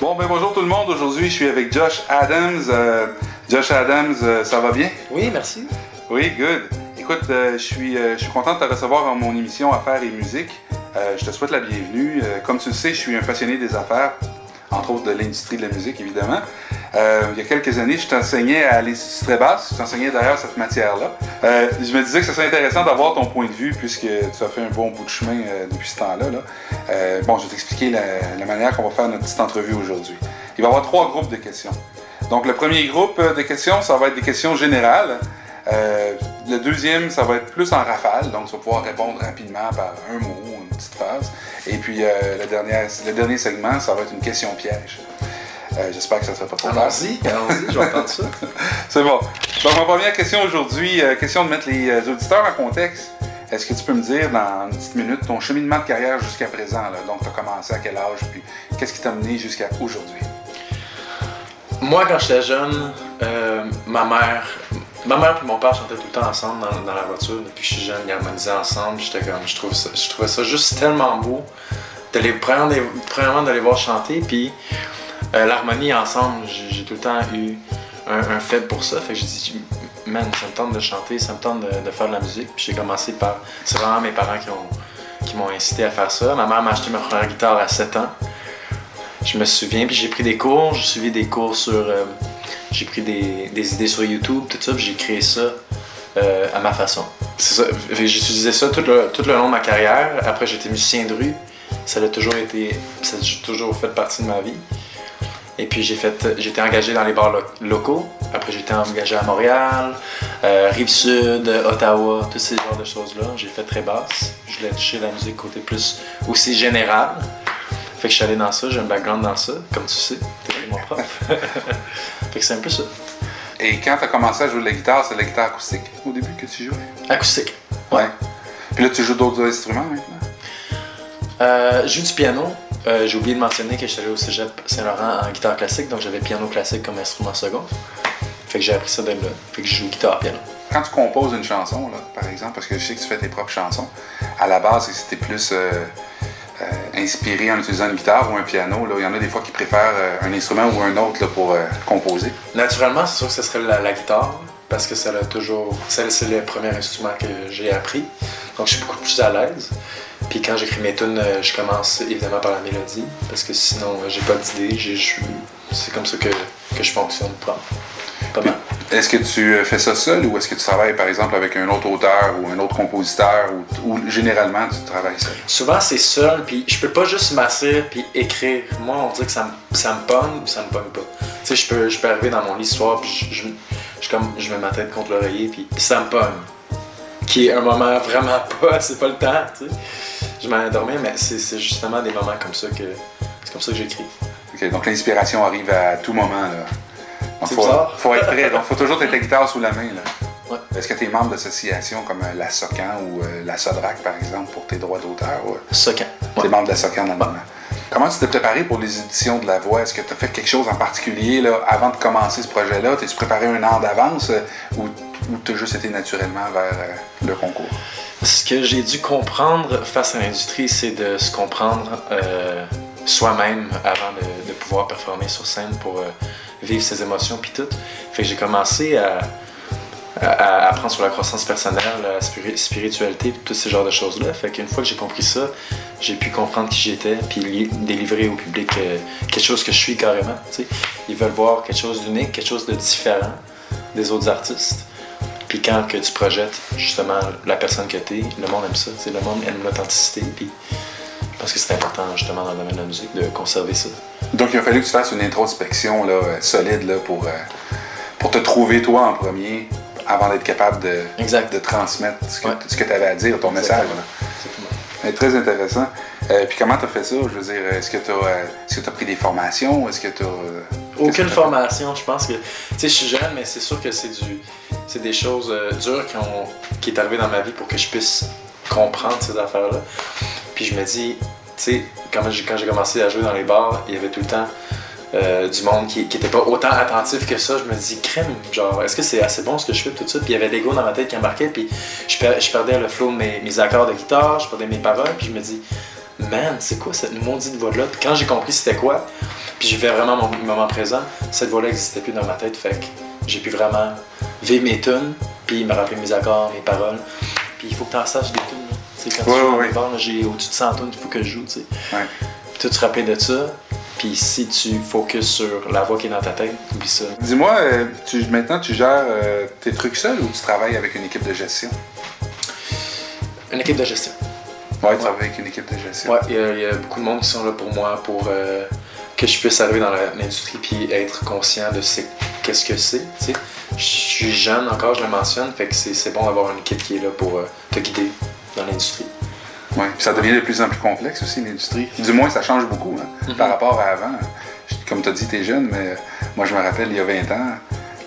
Bon, ben bonjour tout le monde. Aujourd'hui, je suis avec Josh Adams. Euh, Josh Adams, euh, ça va bien? Oui, merci. Oui, good. Écoute, euh, je, suis, je suis content de te recevoir dans mon émission Affaires et musique. je te souhaite la bienvenue. comme tu le sais, je suis un passionné des affaires, entre autres de l'industrie de la musique, évidemment. Euh, il y a quelques années, je t'enseignais à l'Institut Trébas. Je t'enseignais d'ailleurs cette matière-là. Euh, je me disais que ce serait intéressant d'avoir ton point de vue puisque tu as fait un bon bout de chemin euh, depuis ce temps-là. bon, je vais t'expliquer la, manière qu'on va faire notre petite entrevue aujourd'hui. Il va y avoir trois groupes de questions. Donc, le premier groupe de questions, ça va être des questions générales. le deuxième, ça va être plus en rafale, donc tu vas pouvoir répondre rapidement par un mot, une petite phrase. Et puis le dernier segment, ça va être une question piège. Euh, j'espère que ça ne sera pas trop tard. Allons-y, allons-y, je vais entendre ça. C'est bon. Donc, ma première question aujourd'hui, euh, question de mettre les euh, auditeurs en contexte. Est-ce que tu peux me dire dans une petite minute ton cheminement de carrière jusqu'à présent? Donc, tu as commencé à quel âge? Puis, qu'est-ce qui t'a mené jusqu'à aujourd'hui? Moi, quand j'étais jeune, ma mère, ma mère et mon père chantaient tout le temps ensemble dans, la voiture. Depuis que je suis jeune, ils harmonisaient ensemble. J'étais comme, je, trouve ça, je trouvais ça juste tellement beau. D'aller, premièrement, d'aller voir chanter. Puis, euh, l'harmonie ensemble, j'ai tout le temps eu un, fait pour ça. Fait que j'ai dit, man, ça me tente de chanter, ça me tente de, faire de la musique. Puis j'ai commencé par. C'est vraiment mes parents qui, qui m'ont incité à faire ça. Ma mère m'a acheté ma première guitare à 7 ans. Je me souviens, puis j'ai pris des cours, j'ai suivi des cours sur. Euh, j'ai pris des, idées sur YouTube, tout ça, puis j'ai créé ça euh, à ma façon. C'est ça. J'ai utilisé ça tout le, tout le long de ma carrière. Après, j'étais musicien de rue. Ça a toujours été. Ça a toujours fait partie de ma vie. Et puis j'ai fait, j'étais engagé dans les bars locaux. Après j'étais engagé à Montréal, euh, Rive-Sud, Ottawa, tous ces genres de choses-là. J'ai fait très basse. Je voulais toucher la musique côté plus aussi général. Fait que je suis allé dans ça, j'ai un background dans ça, comme tu sais, t'es mon prof. fait que c'est un peu ça. Et quand tu as commencé à jouer de la guitare, c'est la guitare acoustique au début que tu jouais? Acoustique. Ouais. Puis là, tu joues d'autres instruments maintenant? Euh, je joue du piano, euh, j'ai oublié de mentionner que j'étais allé au cégep Saint-Laurent en guitare classique, donc j'avais piano classique comme instrument second. Fait que j'ai appris ça de là. Fait que je joue guitare piano. Quand tu composes une chanson, là, par exemple, parce que je sais que tu fais tes propres chansons, à la base, c'était plus euh, euh, inspiré en utilisant une guitare ou un piano. Là. Il y en a des fois qui préfèrent un instrument ou un autre là, pour composer. Naturellement, c'est sûr que ce serait la, guitare, parce que c'est toujours. C'est le premier instrument que j'ai appris. Donc je suis beaucoup plus à l'aise. Puis quand j'écris mes tunes, euh, je commence évidemment par la mélodie, parce que sinon, euh, j'ai pas d'idée. C'est comme ça que, que je fonctionne. Pas mal. Est-ce que tu euh, fais ça seul ou est-ce que tu travailles par exemple avec un autre auteur ou un autre compositeur ou, généralement tu travailles seul? Souvent c'est seul, puis je peux pas juste m'asseoir puis écrire. Moi on dirait que ça me, ça me pogne ou ça me pogne pas. Tu sais, je peux, je peux arriver dans mon lit ce soir puis je, je, comme, je mets ma tête contre l'oreiller puis ça me pogne. Qui est un moment vraiment pas, c'est pas le temps, tu sais je m'en endormais, mais c'est justement des moments comme ça que c'est comme ça que j'écris. Ok, donc l'inspiration arrive à tout moment. Il faut, faut être prêt. Donc, faut toujours être la guitare sous la main. Ouais. Est-ce que tu es membre d'associations comme euh, la SOCAN ou euh, la SODRAC, par exemple, pour tes droits d'auteur? SOCAN. Tu es membre de la SOCAN dans le moment. Comment tu t'es préparé pour les éditions de La Voix? Est-ce que tu as fait quelque chose en particulier avant de commencer ce projet-là? T'es-tu préparé un an d'avance euh, ou, ou tu as juste été naturellement vers le concours? Ce que j'ai dû comprendre face à l'industrie, c'est de se comprendre euh, soi-même avant de, pouvoir performer sur scène pour euh, vivre ses émotions puis tout. Fait que j'ai commencé à, apprendre sur la croissance personnelle, la spiritualité, tous ces genres de choses-là. Fait qu'une fois que j'ai compris ça, j'ai pu comprendre qui j'étais puis délivrer au public euh, quelque chose que je suis carrément. Ils veulent voir quelque chose d'unique, quelque chose de différent des autres artistes. Puis quand que tu projettes justement la personne que tu es, le monde aime ça. le monde aime l'authenticité. Puis je pense que c'est important justement dans le domaine de la musique de conserver ça. Donc il a fallu que tu fasses une introspection là, solide là, pour, euh, pour te trouver toi en premier avant d'être capable de, de transmettre ce que, tu avais à dire, ton message. C'est très intéressant. Euh, puis comment tu as fait ça? Je veux dire, est-ce que tu as, euh, as, pris des formations? Est-ce que tu Aucune formation, je pense que. Tu sais, je suis jeune, mais c'est sûr que c'est du c'est des choses euh, dures qui, ont, qui est arrivé dans ma vie pour que je puisse comprendre ces affaires-là. Puis je me dis, tu sais, quand j'ai commencé à jouer dans les bars, il y avait tout le temps euh, du monde qui n'était pas autant attentif que ça. Je me dis, crème, genre, est-ce que c'est assez bon ce que je fais, tout ça? Puis il y avait l'ego dans ma tête qui embarquait, puis je, je perdais le flow de mes, mes, accords de guitare, je perdais mes paroles, puis je me dis, man, c'est quoi cette maudite voix-là? Puis quand j'ai compris c'était quoi, puis j'ai fait vraiment mon moment présent, cette voix-là n'existait plus dans ma tête, fait que j'ai pu vraiment vivre mes tunes, puis me rappeler mes accords, mes paroles. Puis il faut que tu en saches des tunes. là. Tu sais, quand Ouais, tu ouais, j'ai au-dessus de 100 tunes qu'il faut que je joue, tu sais. Ouais. Puis toi, tu te rappelles de ça, puis si tu focuses sur la voix qui est dans ta tête, oublie ça. Dis-moi, euh, tu- maintenant, tu gères euh, tes trucs seul ou tu travailles avec une équipe de gestion? Une équipe de gestion. Ouais, tu travailles avec une équipe de gestion. Ouais, il y, a- il y a beaucoup de monde qui sont là pour moi, pour euh, que je puisse arriver dans l'industrie puis être conscient de qu'est-ce que c'est. tu sais. Je suis jeune encore, je le mentionne, fait que c'est c'est bon d'avoir une équipe qui est là pour euh, te guider dans l'industrie. Ça devient de plus en plus complexe aussi, l'industrie. Du moins, ça change beaucoup hein, Mhm. par rapport à avant. Comme tu as dit, tu es jeune, mais moi, je me rappelle, il y a 20 ans,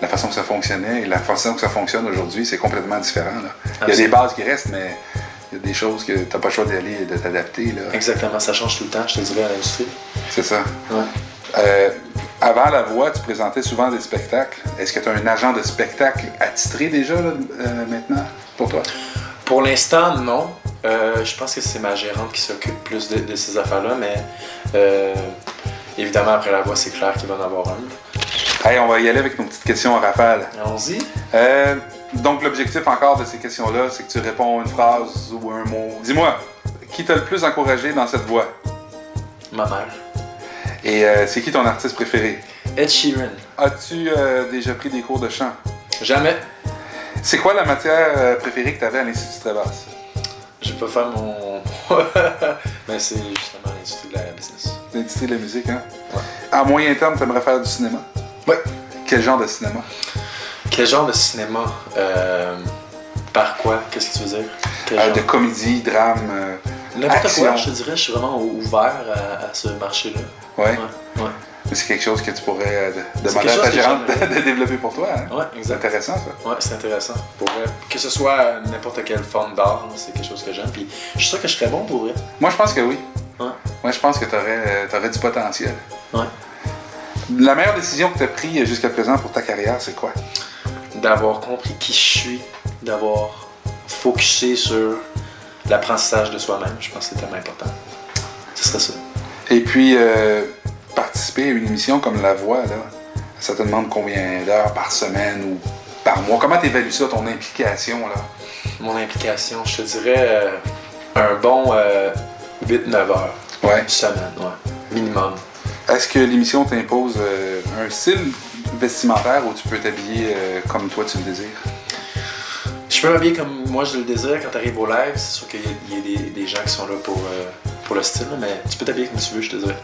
la façon que ça fonctionnait et la façon que ça fonctionne aujourd'hui, c'est complètement différent. là. Il y a des bases qui restent, mais il y a des choses que tu n'as pas le choix d'y aller et de t'adapter. Exactement, ça change tout le temps, je te dirais, à l'industrie. C'est ça. Ouais. Euh, avant la voix, tu présentais souvent des spectacles. Est-ce que tu as un agent de spectacle attitré déjà là, euh, maintenant pour toi? Pour l'instant, non. Euh, je pense que c'est ma gérante qui s'occupe plus de, de ces affaires-là, mais euh, évidemment, après la voix, c'est clair qu'il va en avoir un. Hey, on va y aller avec nos petites questions en rafale. Allons-y. Euh, donc, l'objectif encore de ces questions-là, c'est que tu réponds une phrase ou un mot. Dis-moi, qui t'a le plus encouragé dans cette voie? Ma mère. Et c'est qui ton artiste préféré? Ed Sheeran. As-tu déjà pris des cours de chant? Jamais. C'est quoi la matière préférée que tu avais à l'Institut Travasse? Faire mon. Mais c'est justement l'industrie de la business. L'industrie de la musique, hein? Ouais. À moyen terme, tu aimerais faire du cinéma? Ouais. Quel genre de cinéma? Quel genre de cinéma euh, Par quoi? Qu'est-ce que tu veux dire? Euh, de comédie, drame. euh, N'importe quoi, je te dirais, je suis vraiment ou- ouvert à, à ce marché-là. ouais. Ouais, C'est quelque chose que tu pourrais euh, de- C'est demander à ta gérante de, de développer pour toi. hein? Ouais, C'est exact. intéressant, ça. Ouais, c'est intéressant. Pour. Que ce soit n'importe quelle forme d'art, c'est quelque chose que j'aime. Puis je suis sûr que je serais bon pour vrai. Moi, je pense que oui. Ouais. Moi, je pense que tu aurais, du potentiel. Ouais. La meilleure décision que tu as prise jusqu'à présent pour ta carrière, c'est quoi? D'avoir compris qui je suis, d'avoir focusé sur l'apprentissage de soi-même, je pense que c'est tellement important. Ce serait ça. Et puis, euh, participer à une émission comme La Voix, là, ça te demande combien d'heures par semaine ou par mois? Comment tu évalues ça, ton implication? Là? Mon implication, je te dirais euh, un bon euh, 8-9 heures Ouais. semaine, ouais. Minimum. Est-ce que l'émission t'impose euh, un style vestimentaire où tu peux t'habiller euh, comme toi tu le désires? Je peux m'habiller comme moi je le désire quand tu arrives au live. C'est sûr qu'il y a, il y a des, des gens qui sont là pour, euh, pour le style, mais tu peux t'habiller comme tu veux, je te dirais.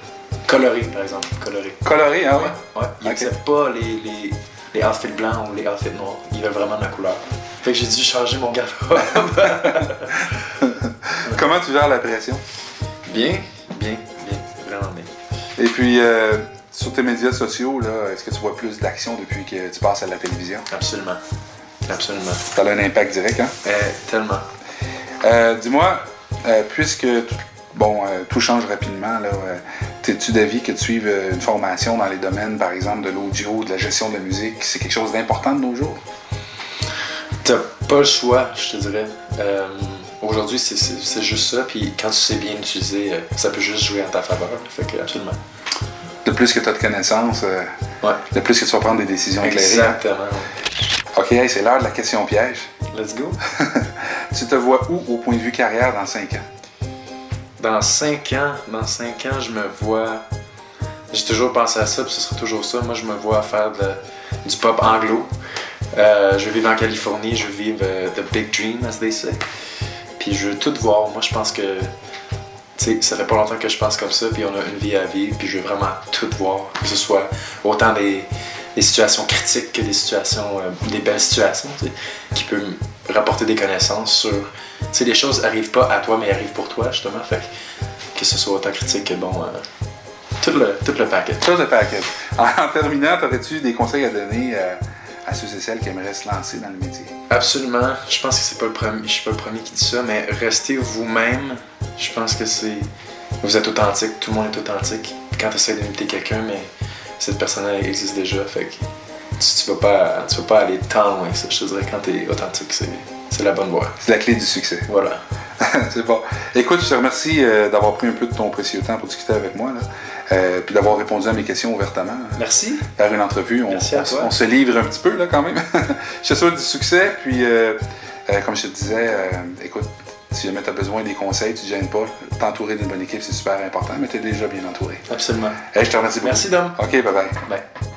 Coloré, par exemple. Coloré. Coloré, hein? ouais? Ouais. Ils Ok. acceptent pas les, les, les outfits blancs ou les outfits noirs. Ils veulent vraiment de la couleur. Fait que j'ai dû changer mon garde-robe. Comment tu gères la pression? bien, bien, bien. Vraiment bien. Et puis, euh, sur tes médias sociaux, là, est-ce que tu vois plus d'action depuis que tu passes à la télévision? Absolument. Absolument. Ça a un impact direct, hein? Euh, tellement. Euh, Dis-moi, euh, puisque bon, euh, tout change rapidement, là, euh, es-tu d'avis que tu suives euh, une formation dans les domaines, par exemple, de l'audio, de la gestion de la musique? C'est quelque chose d'important de nos jours? T'as pas le choix, je te dirais. Euh, Aujourd'hui, c'est- juste ça. Puis quand tu sais bien l'utiliser, euh, ça peut juste jouer en ta faveur. Fait que, absolument. De plus que tu as de connaissances, Ouais. de plus que tu vas prendre des décisions éclairées. Exactement. OK, hey, c'est l'heure de la question piège. Let's go. Tu te vois où au point de vue carrière dans 5 ans? Dans 5 ans, dans 5 ans, je me vois. J'ai toujours pensé à ça, puis ce sera toujours ça. Moi, je me vois faire du pop anglo. Euh, je vais vivre en Californie, je vais vivre euh, the big dream, as they say. Puis je veux tout voir. Moi, je pense que. Tu sais, ça fait pas longtemps que je pense comme ça, puis on a une vie à vivre, puis je veux vraiment tout voir. Que ce soit autant des, des situations critiques que des situations, euh, des belles situations, tu sais, qui peuvent me rapporter des connaissances sur. Tu sais, les choses arrivent pas à toi, mais arrivent pour toi, justement. Fait que, que ce soit autant critique que bon. euh, tout, le, tout le paquet. Tout le paquet. En, en terminant, aurais-tu des conseils à donner euh, à ceux et celles qui aimeraient se lancer dans le métier? Absolument. Je pense que c'est pas le premier. Je suis pas le premier qui dit ça, mais restez vous-même. Je pense que c'est. Vous êtes authentique. Tout le monde est authentique. Quand tu essaies d'imiter quelqu'un, mais cette personne-là existe déjà. Fait que tu, tu vas pas, tu vas pas aller tant loin. Ça. Je te dirais quand t'es authentique, c'est, c'est la bonne voie. C'est la clé du succès. Voilà. c'est bon. Écoute, je te remercie euh, d'avoir pris un peu de ton précieux temps pour discuter avec moi, là. Euh, puis d'avoir répondu à mes questions ouvertement. Merci. Faire une entrevue, on, Merci à toi. on se livre un petit peu là quand même. je te souhaite du succès, puis euh, comme je te disais, écoute, si jamais tu as besoin des conseils, tu ne gênes pas. T'entourer d'une bonne équipe, c'est super important, mais tu es déjà bien entouré. Absolument. Hey, je te remercie beaucoup. Merci, Dom. OK, bye bye. Bye.